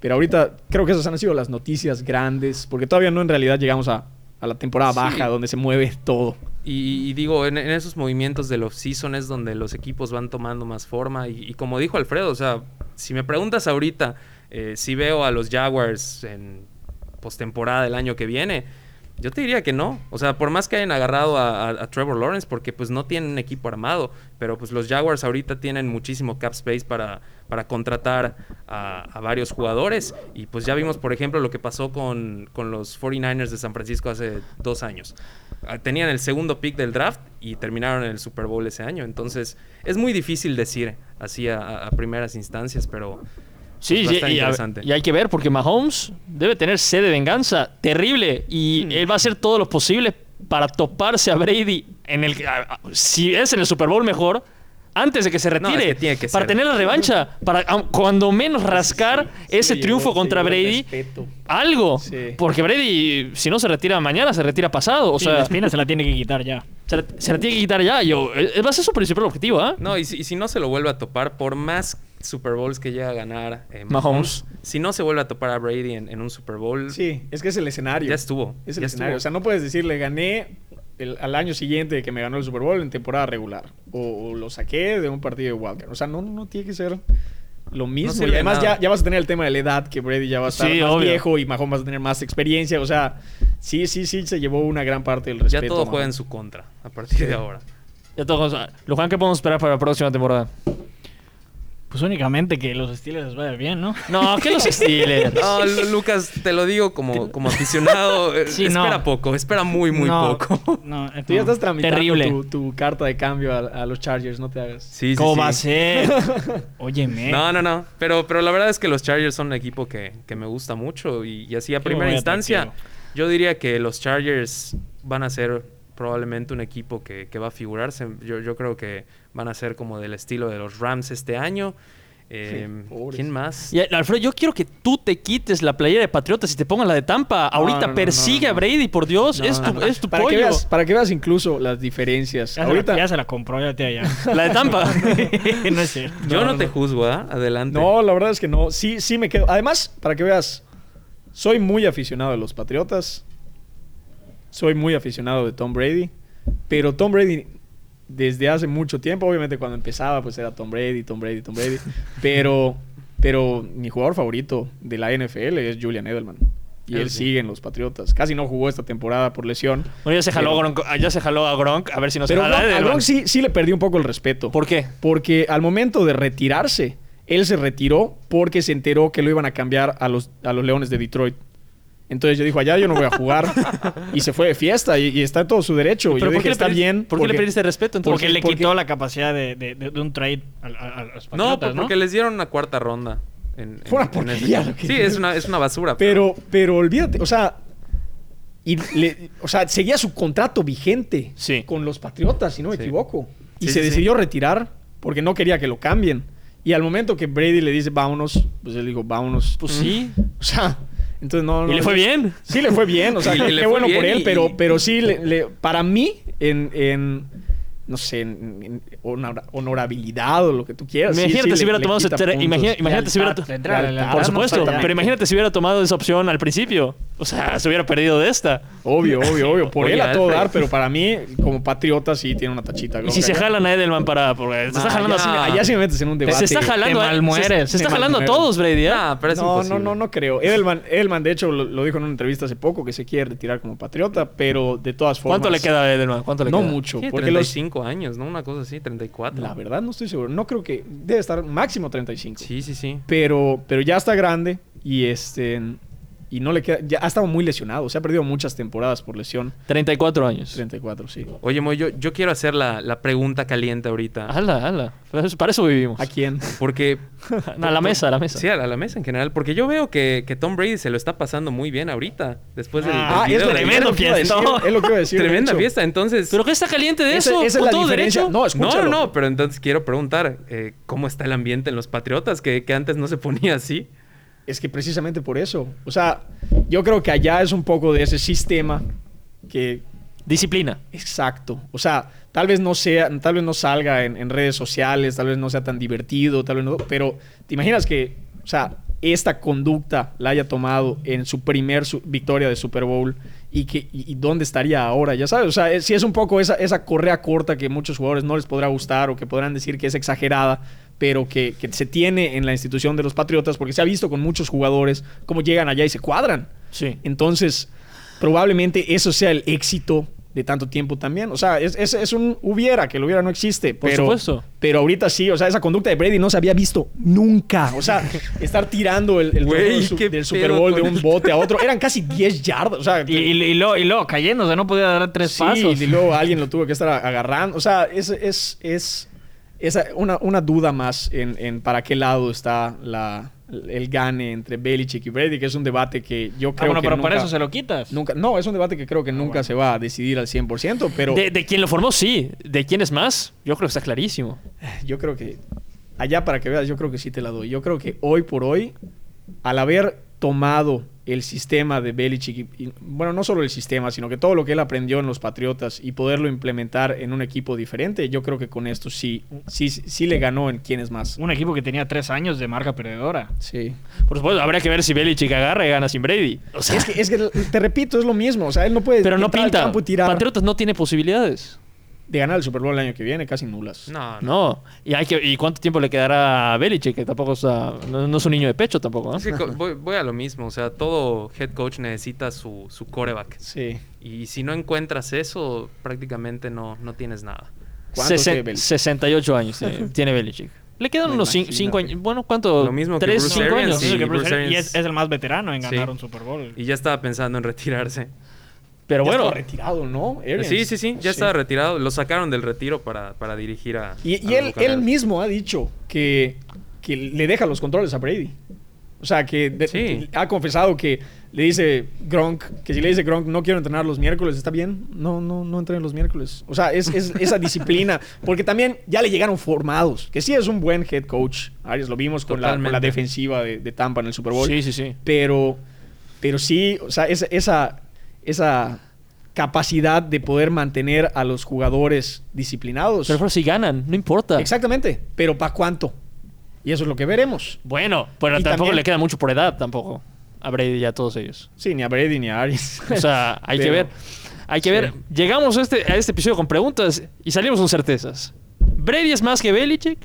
pero ahorita creo que esas han sido las noticias grandes, porque todavía no en realidad llegamos a, a la temporada Sí. baja, donde se mueve todo. Y, y digo, en, en esos movimientos del off-season es donde los equipos van tomando más forma. Y, y como dijo Alfredo, o sea, si me preguntas ahorita eh, si veo a los Jaguars en postemporada del año que viene. Yo te diría que no. O sea, por más que hayan agarrado a, Trevor Lawrence, porque pues no tienen un equipo armado, pero pues los Jaguars ahorita tienen muchísimo cap space para, para contratar a, a varios jugadores. Y pues ya vimos, por ejemplo, lo que pasó con, con los 49ers de San Francisco hace dos años. Ah, Tenían el segundo pick del draft y terminaron en el Super Bowl ese año. Entonces, es muy difícil decir así a primeras instancias, pero Sí, a y, hay que ver porque Mahomes debe tener sed de venganza terrible y Hmm. él va a hacer todo lo posible para toparse a Brady en el a- a- si es en el Super Bowl mejor antes de que se No, retire es que tiene que para ser. tener la revancha para cuando menos rascar ese Sí, triunfo contra Brady algo Sí. porque Brady si no se retira mañana se retira pasado o Sí, sea la espina se la tiene que quitar ya. se, la- se la tiene que quitar ya yo eh, va a ser su principal objetivo ¿ah? No, y si, y si no se lo vuelve a topar, por más Super Bowls que llega a ganar eh, Mahomes. si no se vuelve a topar a Brady en, en un Super Bowl, Sí, es que es el escenario. ya estuvo. Es el ya escenario. estuvo. O sea, no puedes decirle gané el- al año siguiente de que me ganó el Super Bowl en temporada regular. O, o lo saqué de un partido de Wildcard. O sea, no, no tiene que ser lo mismo. y además ya, ya vas a tener el tema de la edad, que Brady ya va a estar Sí, más obvio. viejo y Mahomes vas a tener más experiencia. O sea, sí, sí, sí, se llevó una gran parte del ya respeto. todo a juega en su contra a partir de ahora. ya todos Luján ¿qué podemos esperar para la próxima temporada? Pues únicamente que los Steelers les vaya bien, ¿no? no que los Steelers No, Lu- Lucas, te lo digo como, como aficionado. eh, Sí, espera no. poco, espera muy, muy No, poco. No, Tú ya estás tramitando Terrible. Tu, tu carta de cambio a, a los Chargers, no te hagas. Sí, sí, ¿Cómo sí. va a ser? Óyeme. No, no, no. Pero, pero la verdad es que los Chargers son un equipo que, que me gusta mucho. Y, y así a Qué primera instancia, atractivo. yo diría que los Chargers van a ser probablemente un equipo que, que va a figurarse. Yo, yo creo que van a ser como del estilo de los Rams este año. Eh. ¿Quién más? Y Alfredo, yo quiero que tú te quites la playera de Patriotas y te pongas la de Tampa. Ahorita no, no, persigue no, no. a Brady, por Dios. No, es, tu, no. es tu para Que veas, para que veas incluso las diferencias. Ya, Ahorita, se la, ya se la compró, ya te allá. La de Tampa. no es cierto. Yo no, no, te no. juzgo, ¿ah? Adelante. No, la verdad es que no. Sí, sí me quedo. Además, para que veas, soy muy aficionado de los Patriotas. Soy muy aficionado de Tom Brady. Pero Tom Brady, desde hace mucho tiempo, obviamente cuando empezaba, pues era Tom Brady, Tom Brady, Tom Brady. Pero, pero mi jugador favorito de la NFL es Julian Edelman. Y él sí. sigue en los Patriotas. Casi no jugó esta temporada por lesión. Bueno, ya se jaló, Pero- Gronk, ya se jaló a Gronk. A ver si no se Pero jala a. Gronk sí, sí le perdió un poco el respeto. ¿Por qué? Porque al momento de retirarse, él se retiró porque se enteró que lo iban a cambiar a los, a los Leones de Detroit. Entonces yo dijo, allá yo no voy a jugar. y se fue de fiesta y, y está en todo su derecho. Y yo ¿Pero por dije, qué, le está bien. ¿por qué le porque- perdiste respeto entonces? Porque le porque- quitó la capacidad de, de- de- de un trade a, a- a los No, Patriotas, porque les dieron una cuarta ronda. En, Fue una en- en ese porquería equipo. lo que Sí, hicieron. es una, es una basura. Pero, pero olvídate, o sea... Y le- o sea, seguía su contrato vigente Sí. con los Patriotas, si no me Sí. equivoco. Y Sí, se sí, sí. decidió retirar porque no quería que lo cambien. Y al momento que Brady le dice, vámonos, pues él dijo, vámonos. Pues sí. O sea, entonces no, no. Y le fue bien. Sí le fue bien, o sea, Y qué, bueno por él, y- pero, pero sí, le- le- para mí, en, en, no sé, honor- honorabilidad o lo que tú quieras. Imagínate sí, si le- hubiera le tomado ese imagina- imagínate si hubiera. Por no, supuesto, pero imagínate si hubiera tomado esa opción al principio. O sea, se hubiera perdido de esta. Obvio, obvio, obvio. Por Oye, él a todo Alfred. dar, pero para mí, como patriota, sí tiene una tachita. Y si se jalan a Edelman para. Porque se está Ah, jalando así. Allá sí me metes en un debate. Se está jalando. te a- malmueres, Se, se está jalando a todos, Brady. ¿eh? Pero es no, no, imposible. no, no creo. Edelman, Edelman de hecho, lo, lo dijo en una entrevista hace poco que se quiere retirar como patriota, pero de todas formas. ¿Cuánto le queda a Edelman? ¿Cuánto le No queda? mucho. Tiene Porque los, 35 años, ¿no? Una cosa así, 34. La verdad no estoy seguro. No creo que... Debe estar máximo 35. Sí, sí, sí. Pero, pero ya está grande y este... Y no le queda... Ya ha estado muy lesionado. Se ha perdido muchas temporadas por lesión. 34 años. 34, sí. Oye, Moy, yo, yo quiero hacer la, la pregunta caliente ahorita. Hala, hala. Para eso- Para eso vivimos. ¿A quién? Porque... a la mesa, a la mesa. Sí, a la, a la mesa en general. Porque yo veo que, que Tom Brady se lo está pasando muy bien ahorita. Después del, Ah, del es video lo, de es lo que iba a decir. fiestón. Es lo que iba a decir. de Tremenda fiesta. Entonces... ¿Pero qué está caliente de Esa- eso? esa es ¿Con la todo diferencia. derecho? No, No, escúchalo. no, no, pero entonces quiero preguntar, eh, ¿cómo está el ambiente en los Patriotas? Que, que antes no se ponía así. Es que precisamente por eso. O sea, yo creo que allá es un poco de ese sistema que... Disciplina. Exacto. O sea, tal vez no sea, tal vez no salga en, en redes sociales, tal vez no sea tan divertido, tal vez no... Pero, ¿te imaginas que, o sea, esta conducta la haya tomado en su primer su- victoria de Super Bowl y, que, y, y dónde estaría ahora? Ya sabes, o sea, es- si es un poco esa, esa correa corta que muchos jugadores no les podrá gustar o que podrán decir que es exagerada, pero que, que se tiene en la institución de los Patriotas, porque se ha visto con muchos jugadores cómo llegan allá y se cuadran. Sí. Entonces, probablemente eso sea el éxito de tanto tiempo también. O sea, es, es- es un hubiera, que el hubiera no existe. Por pero, supuesto. Pero ahorita sí, o sea, esa conducta de Brady no se había visto nunca. O sea, estar tirando el, el del su- qué del Super Bowl de un bote a otro. Eran casi 10 yardas. O sea, Y, y, y luego, y luego cayéndose, no podía dar tres sí, pasos. y luego alguien lo tuvo que estar agarrando. O sea, es, es, es, es una, una duda más en, en para qué lado está la, el gane entre Belichick y Brady, que es un debate que yo Ah, creo bueno, que pero nunca, por eso se lo quitas. nunca... No, es un debate que creo que nunca se va a decidir al 100%, pero De, de quien lo formó, sí. De quién es más, yo creo que está clarísimo. yo creo que... Allá para que veas, yo creo que sí te la doy. Yo creo que hoy por hoy, al haber tomado el sistema de Belichick, y- bueno, no solo el sistema, sino que todo lo que él aprendió en los Patriotas y poderlo implementar en un equipo diferente, yo creo que con esto sí, sí, sí le ganó en quién es más. Un equipo que tenía tres años de marca perdedora. Sí. Por supuesto, habría que ver si Belichick agarra y gana sin Brady. O sea, Es que, es que te repito, es lo mismo. O sea, él no puede pero no pinta. Patriotas no tiene posibilidades. De ganar el Super Bowl el año que viene, casi nulas. No, no. No. ¿Y, hay que, ¿Y cuánto tiempo le quedará a Belichick? Que tampoco está, no, no es un niño de pecho tampoco. ¿no? Es que voy, voy a lo mismo. O sea, todo head coach necesita su, su coreback. Sí. Y si no encuentras eso, prácticamente no, no tienes nada. ¿Cuánto Sesen- tiene Belichick? 68 años tiene, tiene Belichick. Le quedan Me unos imagino, 5 güey. años. Bueno, ¿cuánto? Lo mismo que 3, Bruce 5 Arians, años. sí. Sí, que Bruce Bruce Arians- y es, es el más veterano en Sí. ganar un Super Bowl. Y ya estaba pensando en retirarse. Pero Ya bueno, estaba retirado, ¿no? Arians. Sí, sí, sí. Ya estaba retirado. Lo sacaron del retiro para, para dirigir a. Y, a y él, él mismo ha dicho que, que le deja los controles a Brady. O sea, que de- Sí. ha confesado que le dice Gronk, que si le dice Gronk, no quiero entrenar los miércoles, ¿está bien? No, no, no entrenen los miércoles. O sea, es, es esa disciplina. Porque también ya le llegaron formados, que sí es un buen head coach. Arias, lo vimos con la, con la defensiva de, de Tampa en el Super Bowl. sí, sí, sí. Pero, pero sí, o sea, esa, esa, esa capacidad de poder mantener a los jugadores disciplinados. Pero, si ganan, no importa. Exactamente, pero ¿para cuánto? Y eso es lo que veremos. Bueno, pero Y tampoco también- le queda mucho por edad tampoco. A Brady y a todos ellos. Sí, ni a Brady ni a Arias. O sea, hay que ver. Hay que sí. ver. Llegamos a este, a este episodio con preguntas y salimos con certezas. ¿Brady es más que Belichick?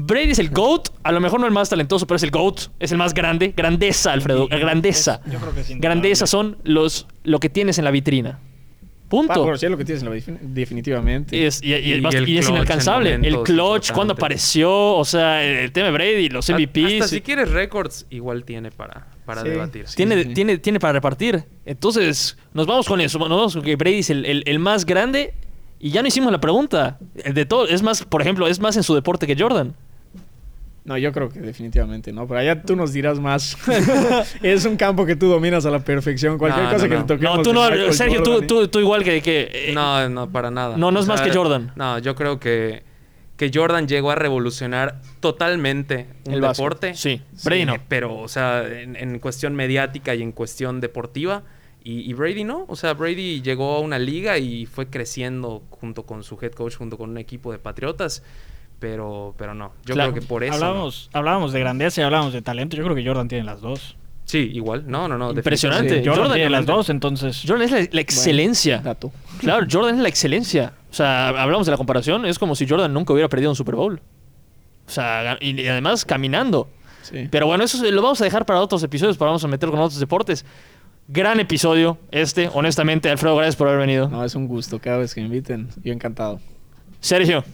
¿Brady es el GOAT? A lo mejor no el más talentoso, pero es el GOAT. Es el más grande. Grandeza, Alfredo. Grandeza. Yo creo que es. Grandeza son los, lo que tienes en la vitrina. Punto. Ah, bueno, sí es lo que tienes en la defin- definitivamente. Y es, y- y- Y y el es clutch en inalcanzable. El clutch, cuando apareció, o sea, el tema de Brady, los MVPs. Hasta si quieres récords, igual tiene para, para Sí. debatir. Sí. tiene, tiene, tiene para repartir. Entonces, nos vamos con eso. Nos vamos con que Brady es el, el- el más grande. Y ya no hicimos la pregunta. De todo, es más, por ejemplo, es más en su deporte que Jordan. No, yo creo que definitivamente no. Pero allá tú nos dirás más. es un campo que tú dominas a la perfección. Cualquier No, cosa no, que no. le toquemos. No, tú no, Sergio, tú, y- tú, tú igual que. que, eh, No, no, para nada. No, no es más que Jordan. No, yo creo que, que Jordan llegó a revolucionar totalmente un El deporte. Sí, Brady no. Eh, Pero, o sea, en, en cuestión mediática y en cuestión deportiva. Y, y Brady no. O sea, Brady llegó a una liga y fue creciendo junto con su head coach, junto con un equipo de patriotas. Pero, pero no. Yo Claro. creo que por eso. no. Hablábamos, hablábamos de grandeza y hablábamos de talento. Yo creo que Jordan tiene las dos. Sí, igual. No, no, no. Impresionante. Jordan, Jordan tiene las dos, entonces. Jordan es la, la excelencia. Dato. Claro, Jordan es la excelencia. O sea, hablamos de la comparación. Es como si Jordan nunca hubiera perdido un Super Bowl. O sea, y, y además caminando. Sí. Pero bueno, eso lo vamos a dejar para otros episodios, para vamos a meter con otros deportes. Gran episodio este, honestamente. Alfredo, gracias por haber venido. No, es un gusto cada vez que me inviten. Yo encantado. Sergio,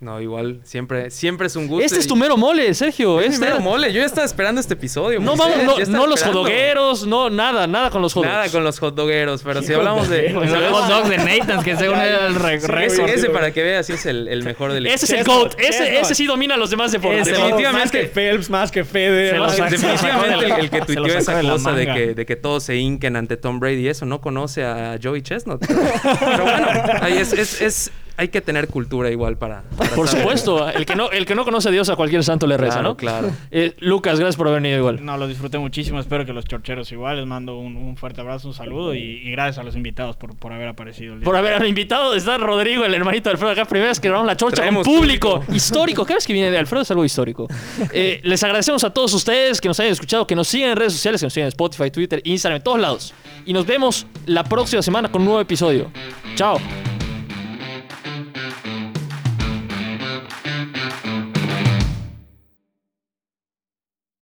No, igual. Siempre, siempre es un gusto. este es tu mero mole, Sergio. Es Este mero mole. Yo ya estaba esperando este episodio. No, vamos, no, los jodogueros, no, nada, nada con los jodogueros. Nada con los hotdogueros, pero si hablamos de... Los si hablamos- hot dogs de Nathan, que según era el re- Sí, ese, ese para que veas, sí es el, el mejor del Ese es el GOAT. Ese, ese sí domina los demás deportes. Definitivamente. Más que Phelps, más que Federer. Definitivamente el, el que tuiteó esa cosa de que, de que todos se hinquen ante Tom Brady y eso, no conoce a Joey Chestnut. Pero, pero bueno, ahí es, es- es- hay que tener cultura igual para... para Por saber. supuesto, el que, no, el que no conoce a Dios a cualquier santo le reza, Claro, ¿no? claro. Eh, Lucas, gracias por haber venido igual. No, lo disfruté muchísimo. Espero que los chorcheros igual. Les mando un, un fuerte abrazo, un saludo y, y gracias a los invitados por, por haber aparecido. El día Por haber invitado, está Rodrigo, el hermanito de Alfredo acá. Primera vez que grabamos la chorcha Traemos con público. público. Histórico. Cada vez que viene de Alfredo es algo histórico. Eh, les agradecemos a todos ustedes que nos hayan escuchado, que nos sigan en redes sociales, que nos sigan en Spotify, Twitter, Instagram, en todos lados. Y nos vemos la próxima semana con un nuevo episodio. Chao.